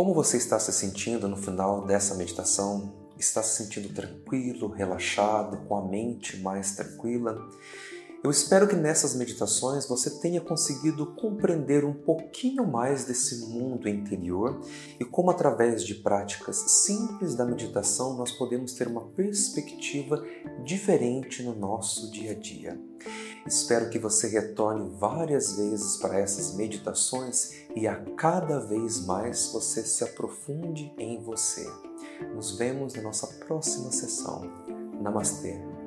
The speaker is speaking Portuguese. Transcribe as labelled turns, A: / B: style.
A: Como você está se sentindo no final dessa meditação? Está se sentindo tranquilo, relaxado, com a mente mais tranquila? Eu espero que nessas meditações você tenha conseguido compreender um pouquinho mais desse mundo interior e como, através de práticas simples da meditação, nós podemos ter uma perspectiva diferente no nosso dia a dia. Espero que você retorne várias vezes para essas meditações e a cada vez mais você se aprofunde em você. Nos vemos na nossa próxima sessão. Namastê!